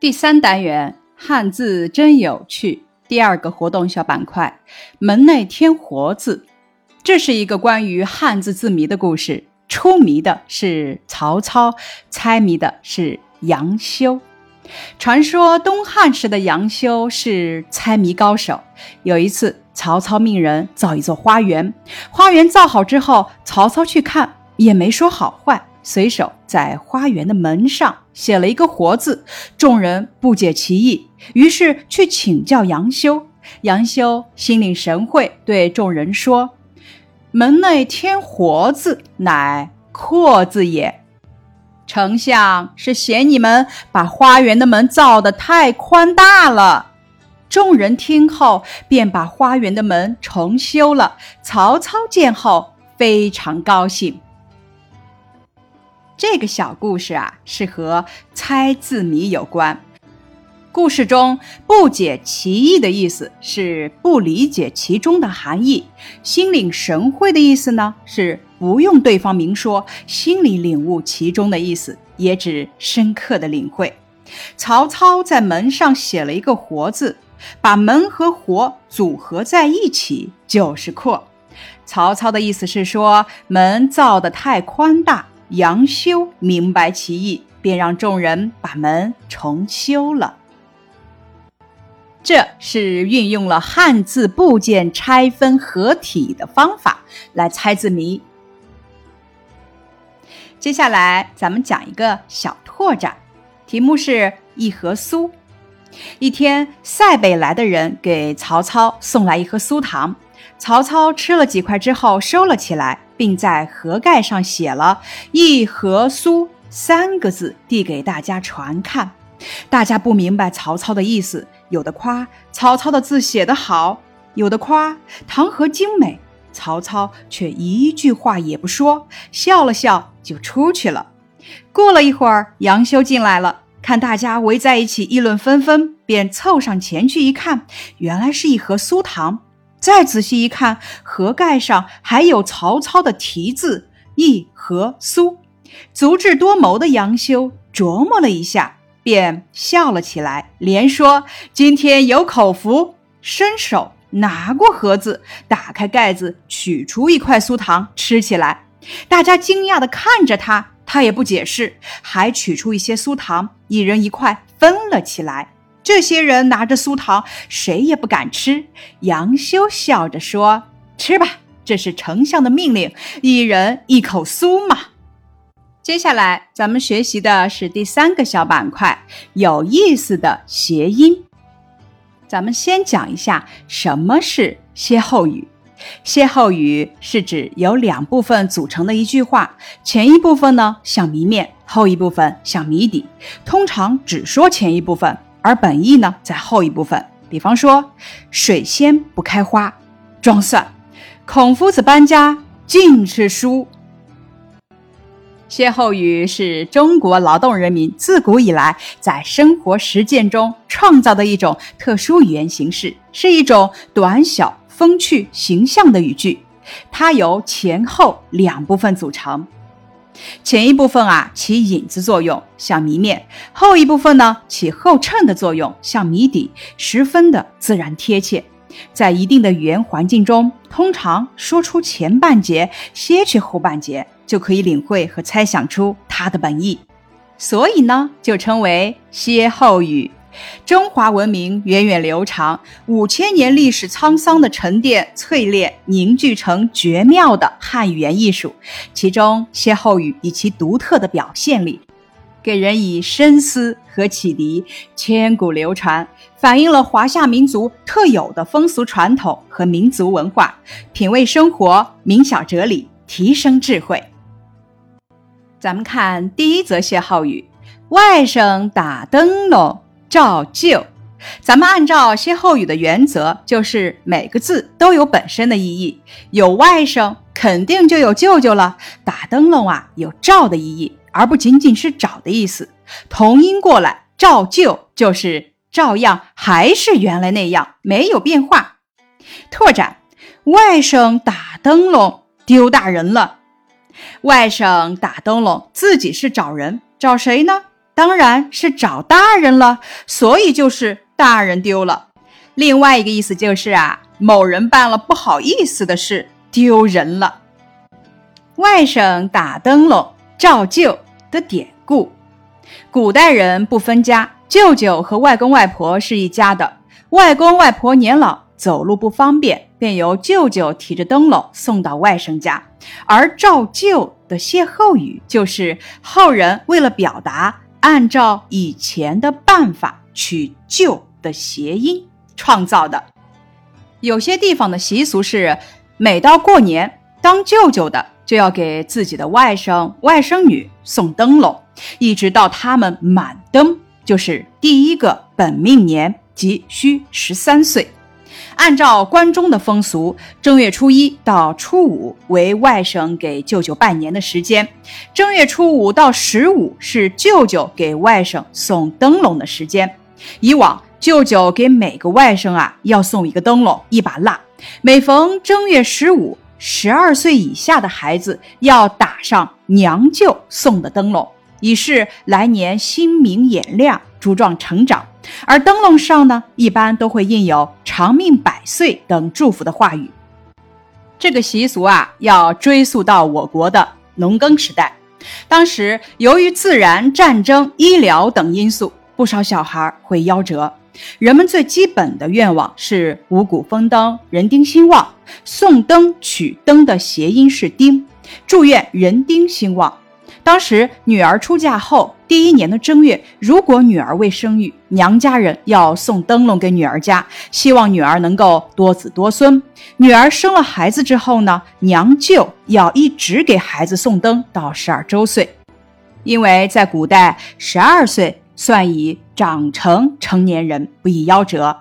第三单元汉字真有趣。第二个活动小板块“门内添活字”，这是一个关于汉字字谜的故事。出谜的是曹操，猜谜的是杨修。传说东汉时的杨修是猜谜高手。有一次，曹操命人造一座花园，花园造好之后，曹操去看，也没说好坏。随手在花园的门上写了一个“活”字，众人不解其意，于是去请教杨修。杨修心领神会，对众人说：“门内添‘活’字，乃‘阔’字也。丞相是嫌你们把花园的门造得太宽大了。”众人听后，便把花园的门重修了。曹操见后，非常高兴。这个小故事啊，是和猜字谜有关。故事中不解其意的意思是不理解其中的含义，心领神会的意思呢是不用对方明说，心里领悟其中的意思，也指深刻的领会。曹操在门上写了一个“活”字，把门和“活”组合在一起就是“阔”。曹操的意思是说门造的太宽大。杨修明白其意，便让众人把门重修了。这是运用了汉字部件拆分合体的方法来猜字谜。接下来，咱们讲一个小拓展，题目是一盒酥。一天，塞北来的人给曹操送来一盒酥糖，曹操吃了几块之后收了起来。并在盒盖上写了一盒酥三个字，递给大家传看。大家不明白曹操的意思，有的夸曹操的字写得好，有的夸糖盒精美。曹操却一句话也不说，笑了笑就出去了。过了一会儿，杨修进来了，看大家围在一起议论纷纷，便凑上前去一看，原来是一盒酥糖。再仔细一看，盒盖上还有曹操的题字“一盒酥”。足智多谋的杨修琢磨了一下，便笑了起来，连说：“今天有口福。”伸手拿过盒子，打开盖子，取出一块酥糖，吃起来。大家惊讶地看着他，他也不解释，还取出一些酥糖，一人一块分了起来。这些人拿着酥糖，谁也不敢吃。杨修笑着说：“吃吧，这是丞相的命令，一人一口酥嘛。”接下来咱们学习的是第三个小板块，有意思的谐音。咱们先讲一下什么是歇后语。歇后语是指由两部分组成的一句话，前一部分呢像谜面，后一部分像谜底。通常只说前一部分。而本意呢，在后一部分。比方说，水仙不开花，装蒜；孔夫子搬家，尽吃书。歇后语是中国劳动人民自古以来在生活实践中创造的一种特殊语言形式，是一种短小、风趣、形象的语句。它由前后两部分组成。前一部分啊起引子作用，像谜面；后一部分呢起后衬的作用，像谜底，十分的自然贴切。在一定的语言环境中，通常说出前半截，歇去后半截，就可以领会和猜想出它的本意，所以呢就称为歇后语。中华文明源远流长，五千年历史沧桑的沉淀淬炼凝聚成绝妙的汉语言艺术。其中歇后语以其独特的表现力，给人以深思和启迪，千古流传，反映了华夏民族特有的风俗传统和民族文化，品味生活，明晓哲理，提升智慧。咱们看第一则歇后语：外甥打灯笼。照旧，咱们按照歇后语的原则，就是每个字都有本身的意义。有外甥，肯定就有舅舅了。打灯笼啊，有照的意义，而不仅仅是找的意思。同音过来，照旧就是照样，还是原来那样，没有变化。拓展，外甥打灯笼丢大人了。外甥打灯笼，自己是找人，找谁呢？当然是找大人了，所以就是大人丢了。另外一个意思就是啊，某人办了不好意思的事，丢人了。外甥打灯笼照旧的典故，古代人不分家，舅舅和外公外婆是一家的。外公外婆年老，走路不方便，便由舅舅提着灯笼送到外甥家。而照旧的歇后语，就是后人为了表达，按照以前的办法取旧的谐音创造的。有些地方的习俗是，每到过年，当舅舅的。就要给自己的外甥、外甥女送灯笼，一直到他们满灯，就是第一个本命年，即需十三岁。按照关中的风俗，正月初一到初五为外甥给舅舅拜年的时间，正月初五到十五是舅舅给外甥送灯笼的时间。以往舅舅给每个外甥啊要送一个灯笼、一把蜡，每逢正月十五。十二岁以下的孩子要打上娘舅送的灯笼，以示来年心明眼亮、茁壮成长。而灯笼上呢，一般都会印有“长命百岁”等祝福的话语。这个习俗啊，要追溯到我国的农耕时代。当时由于自然、战争、医疗等因素，不少小孩会夭折。人们最基本的愿望是五谷丰登、人丁兴旺。送灯取灯的谐音是“丁”，祝愿人丁兴旺。当时女儿出嫁后第一年的正月，如果女儿未生育，娘家人要送灯笼给女儿家，希望女儿能够多子多孙。女儿生了孩子之后呢，娘舅要一直给孩子送灯到十二周岁，因为在古代十二岁。算已长成成年人，不宜夭折。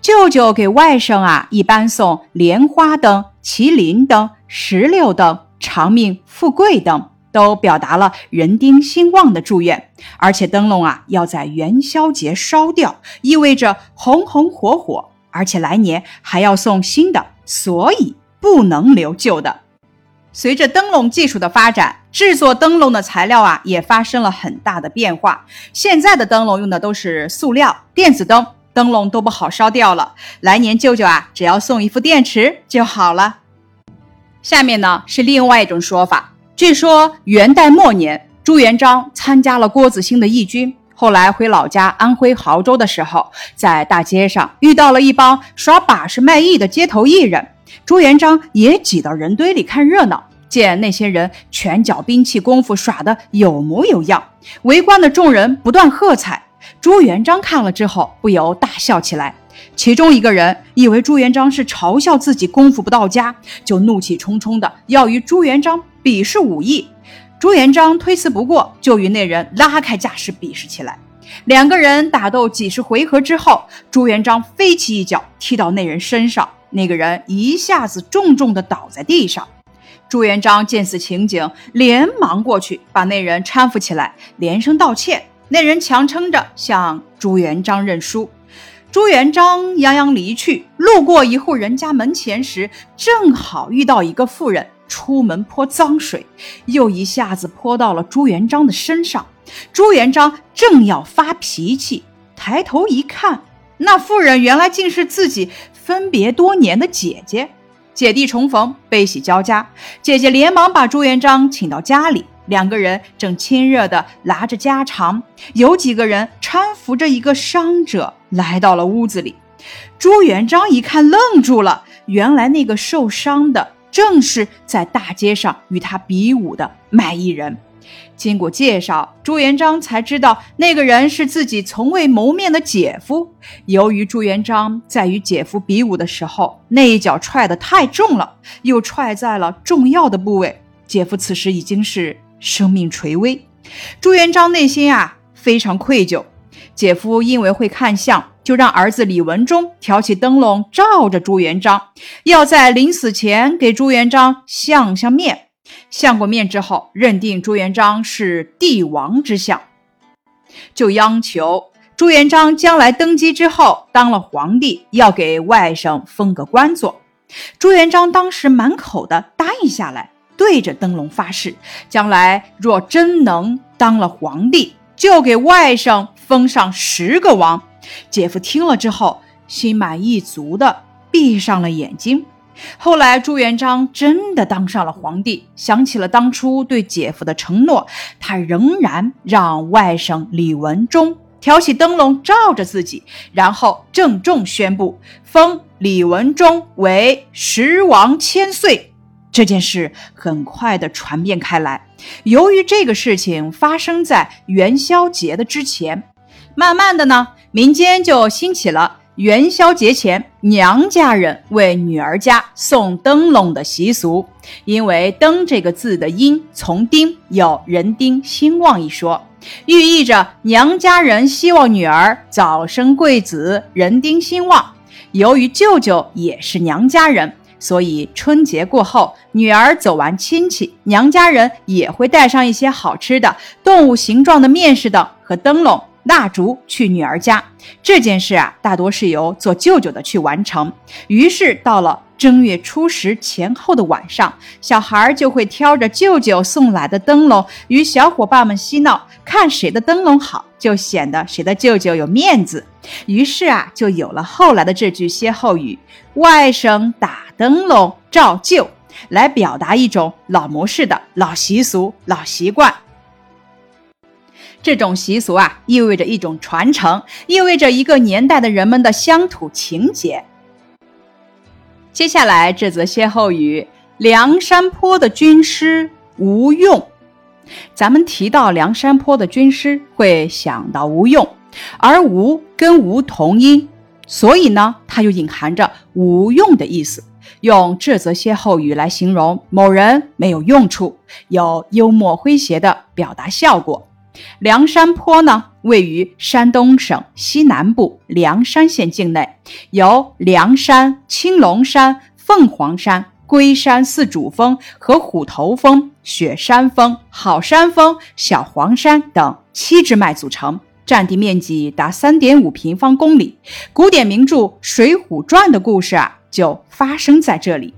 舅舅给外甥啊，一般送莲花灯、麒麟灯、石榴灯、长命富贵灯，都表达了人丁兴旺的祝愿。而且灯笼啊，要在元宵节烧掉，意味着红红火火。而且来年还要送新的，所以不能留旧的。随着灯笼技术的发展，制作灯笼的材料啊也发生了很大的变化。现在的灯笼用的都是塑料，电子灯灯笼都不好烧掉了。来年舅舅啊，只要送一副电池就好了。下面呢是另外一种说法，据说元代末年，朱元璋参加了郭子兴的义军，后来回老家安徽亳州的时候，在大街上遇到了一帮耍把式卖艺的街头艺人。朱元璋也挤到人堆里看热闹，见那些人拳脚兵器功夫耍得有模有样，围观的众人不断喝彩。朱元璋看了之后，不由大笑起来。其中一个人以为朱元璋是嘲笑自己功夫不到家，就怒气冲冲的要与朱元璋比试武艺。朱元璋推辞不过，就与那人拉开架势比试起来。两个人打斗几十回合之后，朱元璋飞起一脚踢到那人身上。那个人一下子重重地倒在地上，朱元璋见此情景，连忙过去把那人搀扶起来，连声道歉。那人强撑着向朱元璋认输。朱元璋泱泱离去，路过一户人家门前时，正好遇到一个妇人出门泼脏水，又一下子泼到了朱元璋的身上。朱元璋正要发脾气，抬头一看，那妇人原来竟是自己。分别多年的姐姐，姐弟重逢，悲喜交加。姐姐连忙把朱元璋请到家里，两个人正亲热地拉着家常。有几个人搀扶着一个伤者来到了屋子里。朱元璋一看，愣住了。原来那个受伤的正是在大街上与他比武的卖艺人。经过介绍，朱元璋才知道那个人是自己从未谋面的姐夫。由于朱元璋在与姐夫比武的时候，那一脚踹得太重了，又踹在了重要的部位，姐夫此时已经是生命垂危。朱元璋内心啊非常愧疚。姐夫因为会看相，就让儿子李文忠挑起灯笼照着朱元璋，要在临死前给朱元璋相相面。相过面之后，认定朱元璋是帝王之相，就央求朱元璋将来登基之后当了皇帝，要给外甥封个官做。朱元璋当时满口的答应下来，对着灯笼发誓，将来若真能当了皇帝，就给外甥封上十个王。姐夫听了之后，心满意足的闭上了眼睛。后来朱元璋真的当上了皇帝，想起了当初对姐夫的承诺，他仍然让外甥李文忠挑起灯笼照着自己，然后郑重宣布封李文忠为十王千岁。这件事很快的传遍开来。由于这个事情发生在元宵节的之前，慢慢的呢，民间就兴起了。元宵节前，娘家人为女儿家送灯笼的习俗，因为“灯”这个字的音从“丁”，有人丁兴旺一说，寓意着娘家人希望女儿早生贵子，人丁兴旺。由于舅舅也是娘家人，所以春节过后，女儿走完亲戚，娘家人也会带上一些好吃的、动物形状的面食等和灯笼。蜡烛去女儿家这件事啊，大多是由做舅舅的去完成。于是到了正月初十前后的晚上，小孩就会挑着舅舅送来的灯笼，与小伙伴们嬉闹，看谁的灯笼好，就显得谁的舅舅有面子。于是啊，就有了后来的这句歇后语：“外甥打灯笼照旧”，来表达一种老模式的老习俗、老习惯。这种习俗啊，意味着一种传承，意味着一个年代的人们的乡土情结。接下来这则歇后语：梁山坡的军师吴用。咱们提到梁山坡的军师，会想到吴用，而吴跟吴同音，所以呢，它就隐含着无用的意思。用这则歇后语来形容某人没有用处，有幽默诙谐的表达效果。梁山坡呢，位于山东省西南部梁山县境内，由梁山、青龙山、凤凰山、龟山四主峰和虎头峰、雪山峰、好山峰、小黄山等七支脉组成，占地面积达三点五平方公里。古典名著《水浒传》的故事啊，就发生在这里。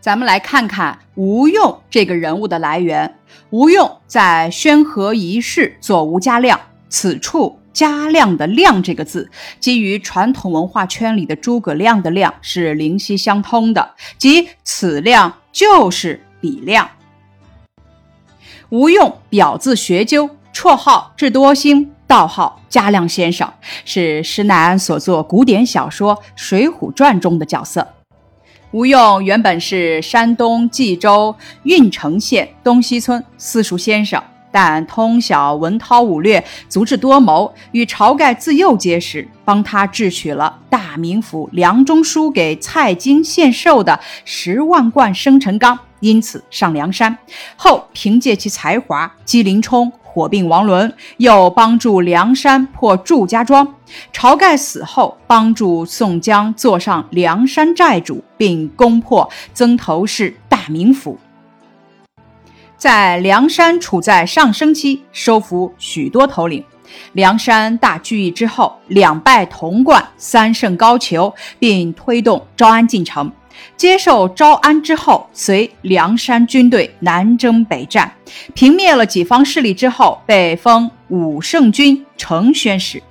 咱们来看看吴用这个人物的来源。吴用在宣和一世做吴家亮，此处“家亮”的“亮”这个字，基于传统文化圈里的诸葛亮的“亮”是灵犀相通的，即此亮就是彼亮。吴用表字学究，绰号智多星，道号家亮先生，是施耐庵所作古典小说《水浒传》中的角色。吴用原本是山东济州郓城县东西村私塾先生，但通晓文韬武略，足智多谋，与晁盖自幼结识，帮他智取了大名府梁中书给蔡京献寿的十万贯生辰纲，因此上梁山。后凭借其才华，击林冲。火并王伦，又帮助梁山破祝家庄。晁盖死后，帮助宋江坐上梁山寨主，并攻破曾头市大名府。在梁山处在上升期，收服许多头领。梁山大聚义之后，两败潼关，三胜高俅，并推动招安进城。接受招安之后，随梁山军队南征北战，平灭了己方势力之后，被封武圣军承宣使。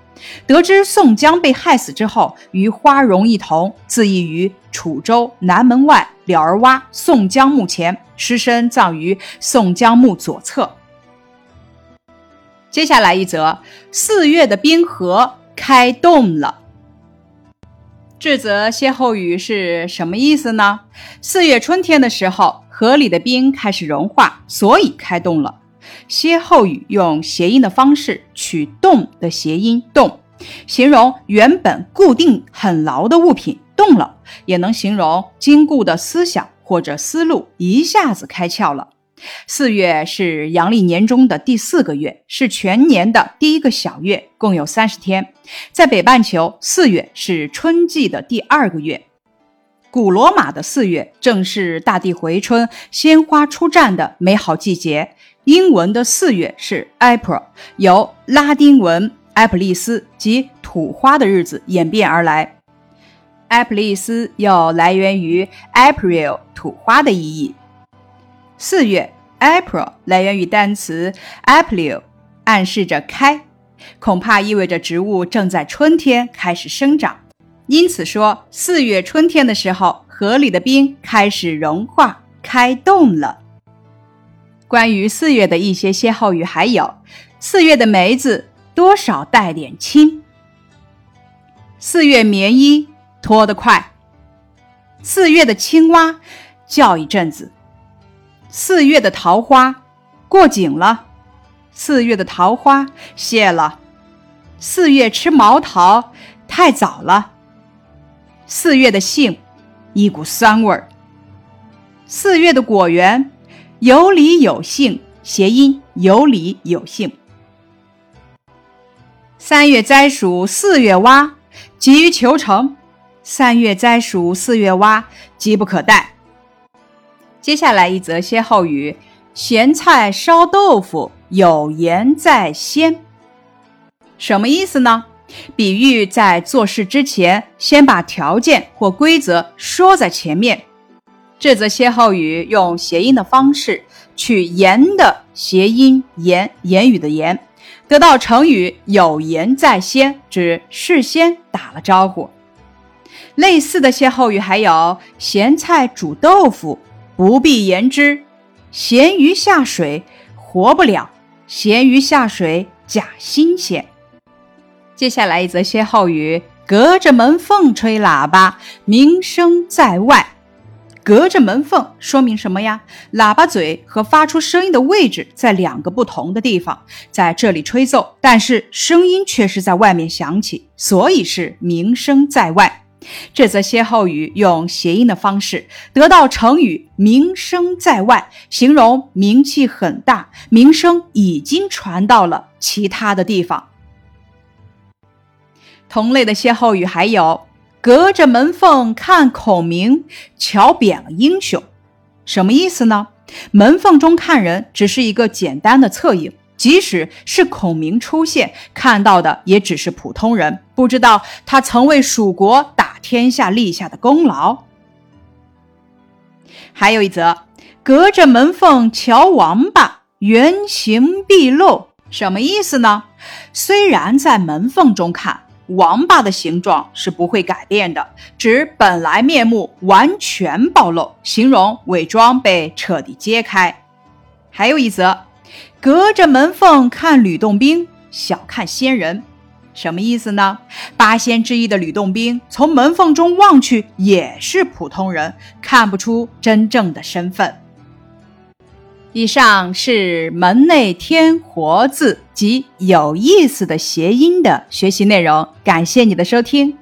得知宋江被害死之后，与花荣一同自缢于楚州南门外了儿洼宋江墓前，尸身葬于宋江墓左侧。接下来一则，四月的冰河开动了。这则歇后语是什么意思呢？四月春天的时候，河里的冰开始融化，所以开动了。歇后语用谐音的方式取“动”的谐音“动”，形容原本固定很牢的物品动了，也能形容坚固的思想或者思路一下子开窍了。四月是阳历年中的第四个月，是全年的第一个小月，共有三十天。在北半球，四月是春季的第二个月。古罗马的四月正是大地回春、鲜花出绽的美好季节。英文的四月是 April，由拉丁文 Aprilis 及土花的日子演变而来。Aprilis 又来源于 April 土花的意义。四月 April 来源于单词 April 暗示着开，恐怕意味着植物正在春天开始生长。因此说，四月春天的时候，河里的冰开始融化，开动了。关于四月的一些歇后语还有：四月的梅子多少带点青；四月棉衣脱得快；四月的青蛙叫一阵子；四月的桃花过景了；四月的桃花谢了；四月吃毛桃太早了；四月的杏一股酸味儿；四月的果园。有理有信，谐音有理有信。三月栽薯，四月挖，急于求成。三月栽薯，四月挖，急不可待。接下来一则歇后语：咸菜烧豆腐，有盐在先。什么意思呢？比喻在做事之前，先把条件或规则说在前面。这则歇后语用谐音的方式取“言”的谐音“言”，言语的“言”，得到成语“有言在先”，指事先打了招呼。类似的歇后语还有“咸菜煮豆腐，不必言之”，“咸鱼下水活不了”，“咸鱼下水假新鲜”。接下来一则歇后语：“隔着门缝吹喇叭，名声在外。”隔着门缝说明什么呀？喇叭嘴和发出声音的位置在两个不同的地方，在这里吹奏，但是声音却是在外面响起，所以是名声在外。这则歇后语用谐音的方式得到成语“名声在外”，形容名气很大，名声已经传到了其他的地方。同类的歇后语还有。隔着门缝看孔明，瞧扁了英雄，什么意思呢？门缝中看人只是一个简单的侧影，即使是孔明出现，看到的也只是普通人，不知道他曾为蜀国打天下立下的功劳。还有一则，隔着门缝瞧王八，原形毕露，什么意思呢？虽然在门缝中看。王八的形状是不会改变的，指本来面目完全暴露，形容伪装被彻底揭开。还有一则，隔着门缝看吕洞宾，小看仙人，什么意思呢？八仙之一的吕洞宾从门缝中望去也是普通人，看不出真正的身份。以上是门内添活字及有意思的谐音的学习内容，感谢你的收听。